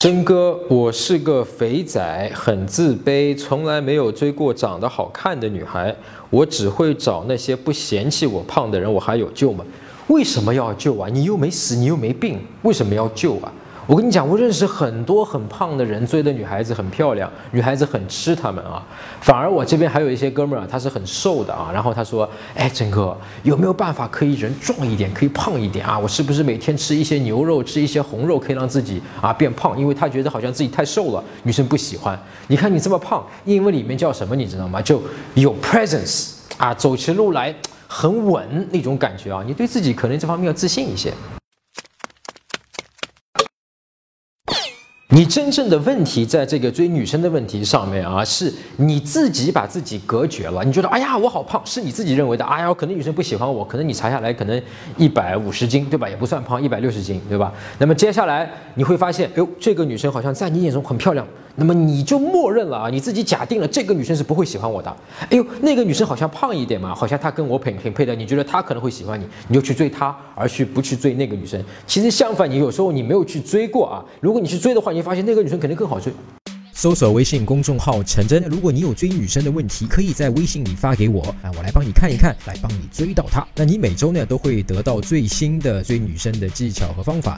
真哥，我是个肥仔，很自卑，从来没有追过长得好看的女孩，我只会找那些不嫌弃我胖的人，我还有救吗？为什么要救啊？你又没死，你又没病，为什么要救啊？我跟你讲，我认识很多很胖的人，追的女孩子很漂亮，女孩子很吃他们啊。反而我这边还有一些哥们儿啊，他是很瘦的啊。然后他说：“哎，真哥，有没有办法可以人壮一点，可以胖一点啊？我是不是每天吃一些牛肉，吃一些红肉，可以让自己啊变胖？因为他觉得好像自己太瘦了，女生不喜欢。你看你这么胖，英文里面叫什么？你知道吗？就有 presence 啊，走起路来很稳那种感觉啊。你对自己可能这方面要自信一些。”你真正的问题在这个追女生的问题上面啊，是你自己把自己隔绝了。你觉得，哎呀，我好胖，是你自己认为的。哎呀，可能女生不喜欢我，可能你查下来可能一百五十斤，对吧？也不算胖，一百六十斤，对吧？那么接下来你会发现，哎呦，这个女生好像在你眼中很漂亮。那么你就默认了啊，你自己假定了这个女生是不会喜欢我的。哎呦，那个女生好像胖一点嘛，好像她跟我挺挺配的，你觉得她可能会喜欢你，你就去追她，而去不去追那个女生。其实相反，你有时候你没有去追过啊，如果你去追的话，你发现那个女生肯定更好追。搜索微信公众号陈真，如果你有追女生的问题，可以在微信里发给我啊，我来帮你看一看，来帮你追到她。那你每周呢都会得到最新的追女生的技巧和方法。